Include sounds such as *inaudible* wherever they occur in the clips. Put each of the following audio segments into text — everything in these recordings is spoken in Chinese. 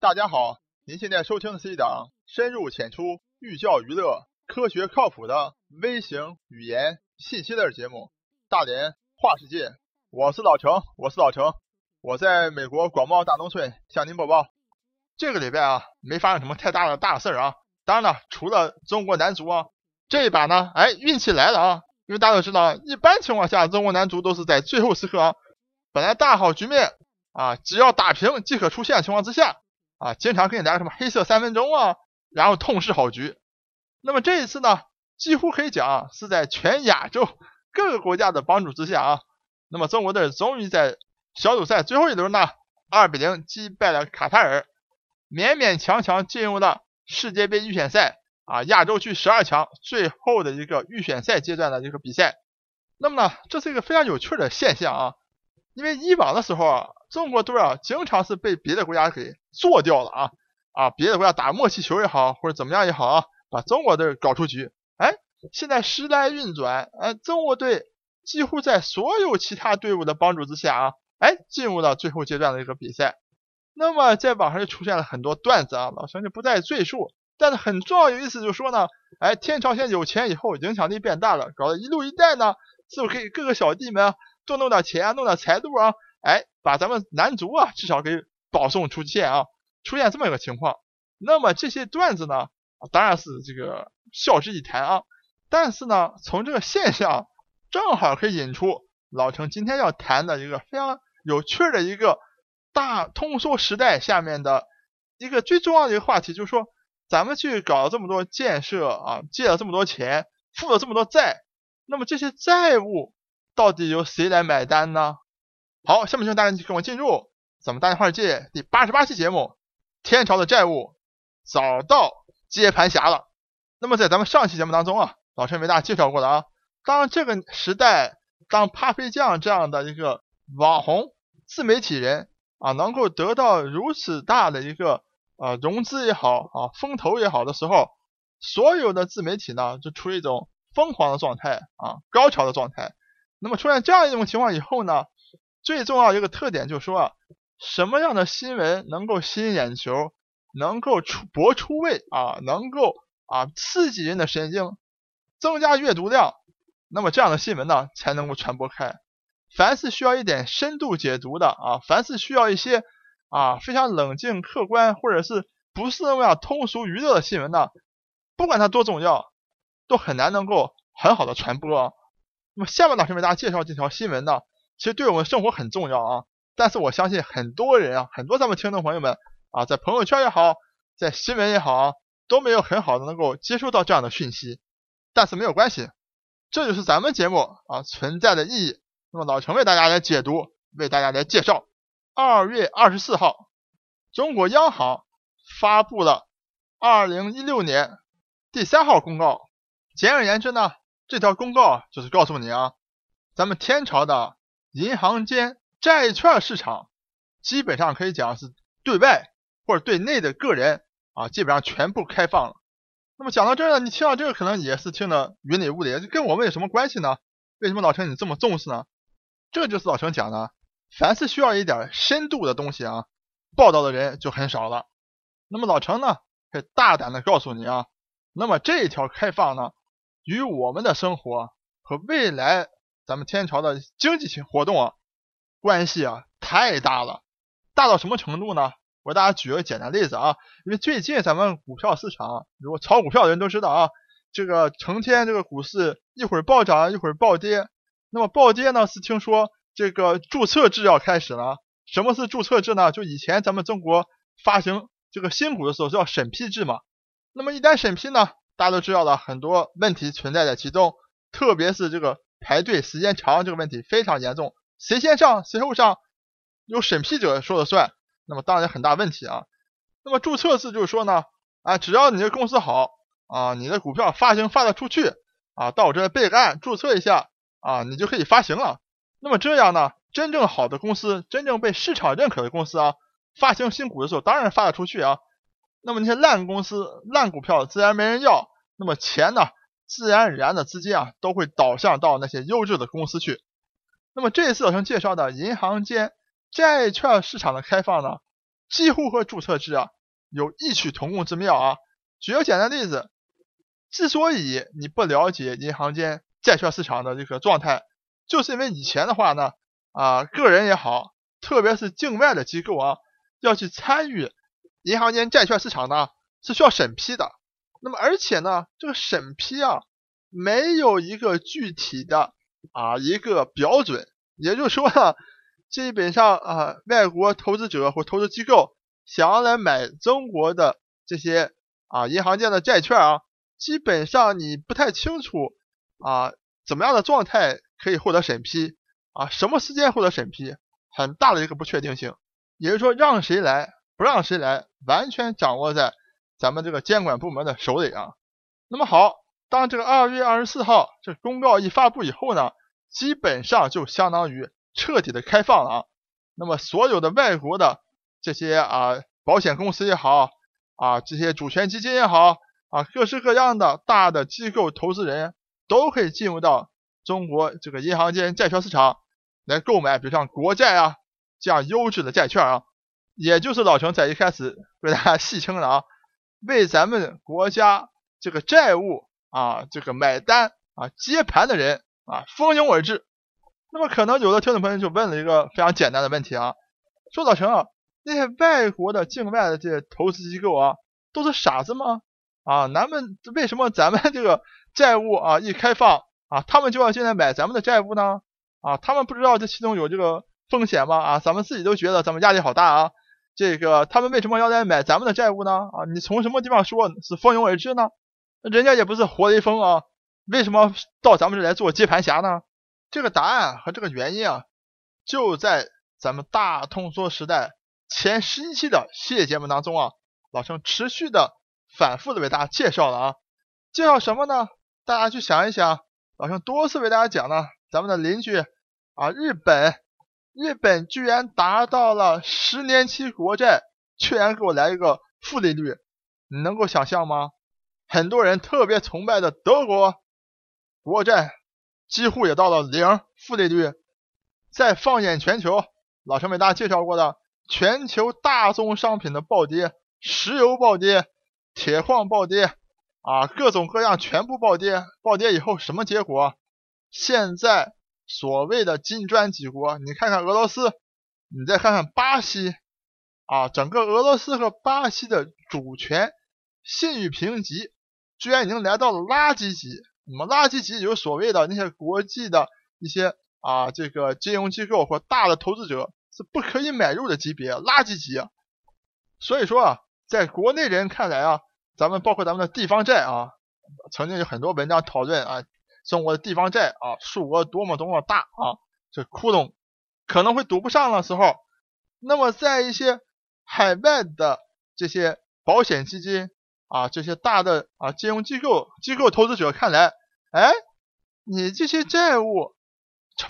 大家好，您现在收听的是一档深入浅出、寓教于乐、科学靠谱的微型语言信息类节目《大连话世界》。我是老程，我是老程，我在美国广袤大农村向您播报。这个礼拜啊，没发生什么太大的大事儿啊。当然了，除了中国男足啊，这一把呢，哎，运气来了啊。因为大家都知道，一般情况下，中国男足都是在最后时刻啊，本来大好局面啊，只要打平即可出线的情况之下啊，经常给你来什么黑色三分钟啊，然后痛失好局。那么这一次呢，几乎可以讲是在全亚洲各个国家的帮助之下啊，那么中国队终于在小组赛最后一轮呢，二比零击败了卡塔尔，勉勉强强进入了世界杯预选赛。啊，亚洲区十二强最后的一个预选赛阶段的一个比赛，那么呢，这是一个非常有趣的现象啊，因为以往的时候啊，中国队啊经常是被别的国家给做掉了啊啊，别的国家打默契球也好，或者怎么样也好啊，把中国队搞出局。哎，现在时来运转，哎，中国队几乎在所有其他队伍的帮助之下啊，哎，进入到最后阶段的一个比赛。那么在网上就出现了很多段子啊，老陈就不再赘述。但是很重要有意思，就是说呢，哎，天朝现在有钱以后，影响力变大了，搞得一路一带呢，是不是可以各个小弟们多弄点钱啊，弄点财路啊？哎，把咱们男足啊，至少给保送出线啊，出现这么一个情况。那么这些段子呢，当然是这个笑之以谈啊。但是呢，从这个现象正好可以引出老陈今天要谈的一个非常有趣的一个大通缩时代下面的一个最重要的一个话题，就是说。咱们去搞了这么多建设啊，借了这么多钱，负了这么多债，那么这些债务到底由谁来买单呢？好，下面就大家跟我进入咱们大话世界第八十八期节目，天朝的债务找到接盘侠了。那么在咱们上期节目当中啊，老陈为大家介绍过的啊，当这个时代，当咖啡酱这样的一个网红自媒体人啊，能够得到如此大的一个。啊，融资也好啊，风投也好的时候，所有的自媒体呢就处于一种疯狂的状态啊，高潮的状态。那么出现这样一种情况以后呢，最重要一个特点就是说啊，什么样的新闻能够吸引眼球，能够出博出位啊，能够啊刺激人的神经，增加阅读量，那么这样的新闻呢才能够传播开。凡是需要一点深度解读的啊，凡是需要一些。啊，非常冷静、客观，或者是不是那么样通俗娱乐的新闻呢？不管它多重要，都很难能够很好的传播。那么下面老师为大家介绍这条新闻呢，其实对我们生活很重要啊。但是我相信很多人啊，很多咱们听众朋友们啊，在朋友圈也好，在新闻也好，都没有很好的能够接收到这样的讯息。但是没有关系，这就是咱们节目啊存在的意义。那么老陈为大家来解读，为大家来介绍。二月二十四号，中国央行发布了二零一六年第三号公告。简而言之呢，这条公告就是告诉你啊，咱们天朝的银行间债券市场基本上可以讲是对外或者对内的个人啊，基本上全部开放了。那么讲到这儿呢，你听到这个可能也是听得云里雾里，跟我们有什么关系呢？为什么老陈你这么重视呢？这就是老陈讲的。凡是需要一点深度的东西啊，报道的人就很少了。那么老陈呢，可以大胆的告诉你啊，那么这一条开放呢，与我们的生活和未来咱们天朝的经济性活动啊，关系啊太大了，大到什么程度呢？我给大家举个简单例子啊，因为最近咱们股票市场，如果炒股票的人都知道啊，这个成天这个股市一会儿暴涨一会儿暴跌，那么暴跌呢是听说。这个注册制要开始了。什么是注册制呢？就以前咱们中国发行这个新股的时候叫审批制嘛。那么一旦审批呢，大家都知道了很多问题存在在其中，特别是这个排队时间长这个问题非常严重。谁先上谁后上，由审批者说了算，那么当然很大问题啊。那么注册制就是说呢，啊，只要你的公司好啊，你的股票发行发得出去啊，到我这备案注册一下啊，你就可以发行了。那么这样呢，真正好的公司，真正被市场认可的公司啊，发行新股的时候，当然发得出去啊。那么那些烂公司、烂股票自然没人要，那么钱呢，自然而然的资金啊，都会导向到那些优质的公司去。那么这一次老陈介绍的银行间债券市场的开放呢，几乎和注册制啊有异曲同工之妙啊。举个简单例子，之所以你不了解银行间债券市场的这个状态，就是因为以前的话呢，啊，个人也好，特别是境外的机构啊，要去参与银行间债券市场呢，是需要审批的。那么而且呢，这个审批啊，没有一个具体的啊一个标准，也就是说呢，基本上啊，外国投资者或投资机构想要来买中国的这些。啊，银行间的债券啊，基本上你不太清楚啊，怎么样的状态可以获得审批啊？什么时间获得审批？很大的一个不确定性。也就是说，让谁来，不让谁来，完全掌握在咱们这个监管部门的手里啊。那么好，当这个二月二十四号这公告一发布以后呢，基本上就相当于彻底的开放了啊。那么所有的外国的这些啊保险公司也好。啊，这些主权基金也好，啊，各式各样的大的机构投资人都可以进入到中国这个银行间债券市场来购买，比如像国债啊这样优质的债券啊，也就是老熊在一开始为大家戏称的啊，为咱们国家这个债务啊这个买单啊接盘的人啊蜂拥而至。那么可能有的听众朋友就问了一个非常简单的问题啊，说老陈啊。那些外国的境外的这些投资机构啊，都是傻子吗？啊，咱们为什么咱们这个债务啊一开放啊，他们就要进来买咱们的债务呢？啊，他们不知道这其中有这个风险吗？啊，咱们自己都觉得咱们压力好大啊。这个他们为什么要来买咱们的债务呢？啊，你从什么地方说是蜂拥而至呢？人家也不是活雷锋啊，为什么到咱们这来做接盘侠呢？这个答案和这个原因啊，就在咱们大通缩时代。前十一期的系列节目当中啊，老陈持续的反复的为大家介绍了啊，介绍什么呢？大家去想一想，老陈多次为大家讲呢，咱们的邻居啊，日本，日本居然达到了十年期国债居然给我来一个负利率，你能够想象吗？很多人特别崇拜的德国国债几乎也到了零负利率，再放眼全球，老陈给大家介绍过的。全球大宗商品的暴跌，石油暴跌，铁矿暴跌，啊，各种各样全部暴跌。暴跌以后什么结果？现在所谓的金砖几国，你看看俄罗斯，你再看看巴西，啊，整个俄罗斯和巴西的主权信誉评级居然已经来到了垃圾级。那么垃圾级就是所谓的那些国际的一些啊，这个金融机构或大的投资者。是不可以买入的级别，垃圾级。所以说啊，在国内人看来啊，咱们包括咱们的地方债啊，曾经有很多文章讨论啊，中国的地方债啊，数额多么多么大啊，这窟窿可能会堵不上的时候，那么在一些海外的这些保险基金啊，这些大的啊金融机构机构投资者看来，哎，你这些债务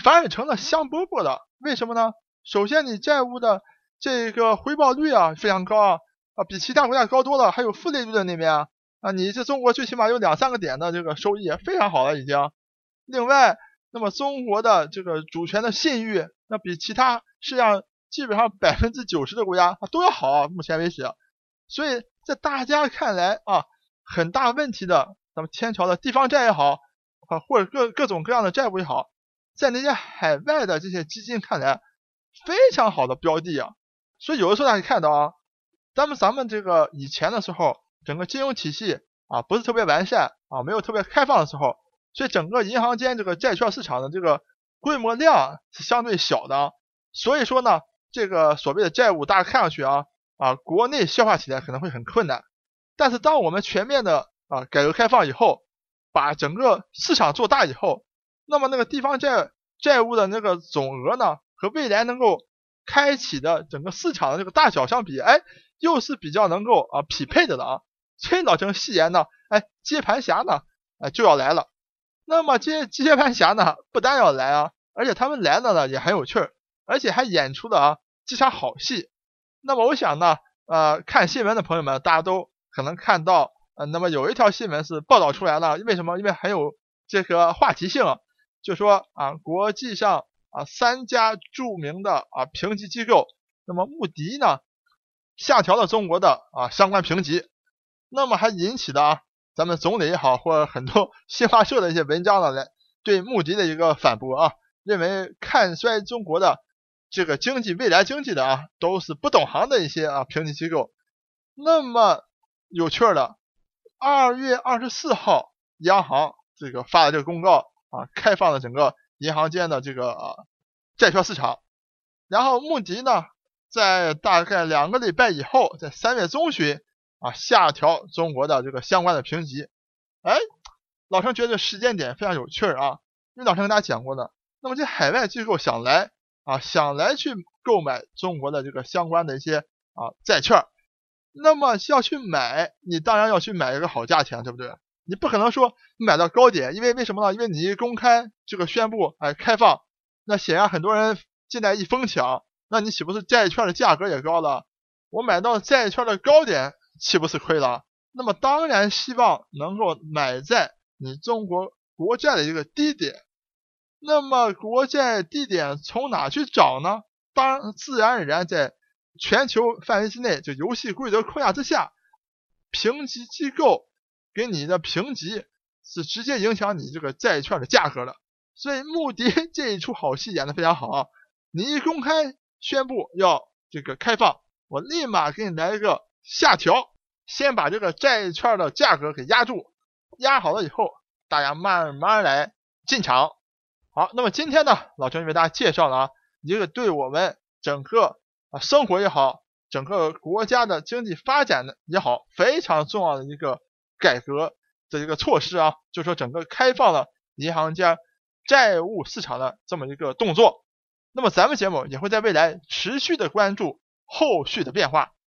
反而成了香饽饽的，为什么呢？首先，你债务的这个回报率啊非常高啊，啊比其他国家高多了，还有负利率的那边啊，啊你这中国最起码有两三个点的这个收益，非常好了已经。另外，那么中国的这个主权的信誉，那比其他世界上基本上百分之九十的国家都要好，目前为止。所以在大家看来啊，很大问题的，咱们天朝的地方债也好啊，或者各各种各样的债务也好，在那些海外的这些基金看来。非常好的标的啊，所以有的时候大家看到啊，咱们咱们这个以前的时候，整个金融体系啊不是特别完善啊，没有特别开放的时候，所以整个银行间这个债券市场的这个规模量是相对小的，所以说呢，这个所谓的债务大家看上去啊啊国内消化起来可能会很困难，但是当我们全面的啊改革开放以后，把整个市场做大以后，那么那个地方债债务的那个总额呢？和未来能够开启的整个市场的这个大小相比，哎，又是比较能够啊匹配的了啊。所以老陈戏言呢，哎，接盘侠呢，哎就要来了。那么接接盘侠呢，不但要来啊，而且他们来了呢也很有趣儿，而且还演出了啊这场好戏。那么我想呢，呃，看新闻的朋友们，大家都可能看到，呃，那么有一条新闻是报道出来了，为什么？因为很有这个话题性，就说啊，国际上。啊，三家著名的啊评级机构，那么穆迪呢，下调了中国的啊相关评级，那么还引起的啊咱们总理也好，或者很多 *laughs* 新华社的一些文章呢，来对穆迪的一个反驳啊，认为看衰中国的这个经济未来经济的啊都是不懂行的一些啊评级机构。那么有趣的，二月二十四号，央行这个发的这个公告啊，开放了整个银行间的这个啊债券市场，然后穆迪呢，在大概两个礼拜以后，在三月中旬啊下调中国的这个相关的评级，哎，老陈觉得时间点非常有趣啊，因为老陈跟大家讲过的，那么这海外机构想来啊想来去购买中国的这个相关的一些啊债券。那么要去买，你当然要去买一个好价钱，对不对？你不可能说买到高点，因为为什么呢？因为你一公开这个宣布，哎，开放，那显然很多人进来一疯抢，那你岂不是债券的价格也高了？我买到债券的高点，岂不是亏了？那么当然希望能够买在你中国国债的一个低点。那么国债低点从哪去找呢？当自然而然在。全球范围之内，就游戏规则框架之下，评级机构给你的评级是直接影响你这个债券的价格的。所以穆迪 *laughs* 这一出好戏演的非常好啊！你一公开宣布要这个开放，我立马给你来一个下调，先把这个债券的价格给压住，压好了以后，大家慢慢来进场。好，那么今天呢，老陈为大家介绍了啊一个对我们整个。啊，生活也好，整个国家的经济发展的也好，非常重要的一个改革的一个措施啊，就是说整个开放了银行间债务市场的这么一个动作。那么咱们节目也会在未来持续的关注后续的变化。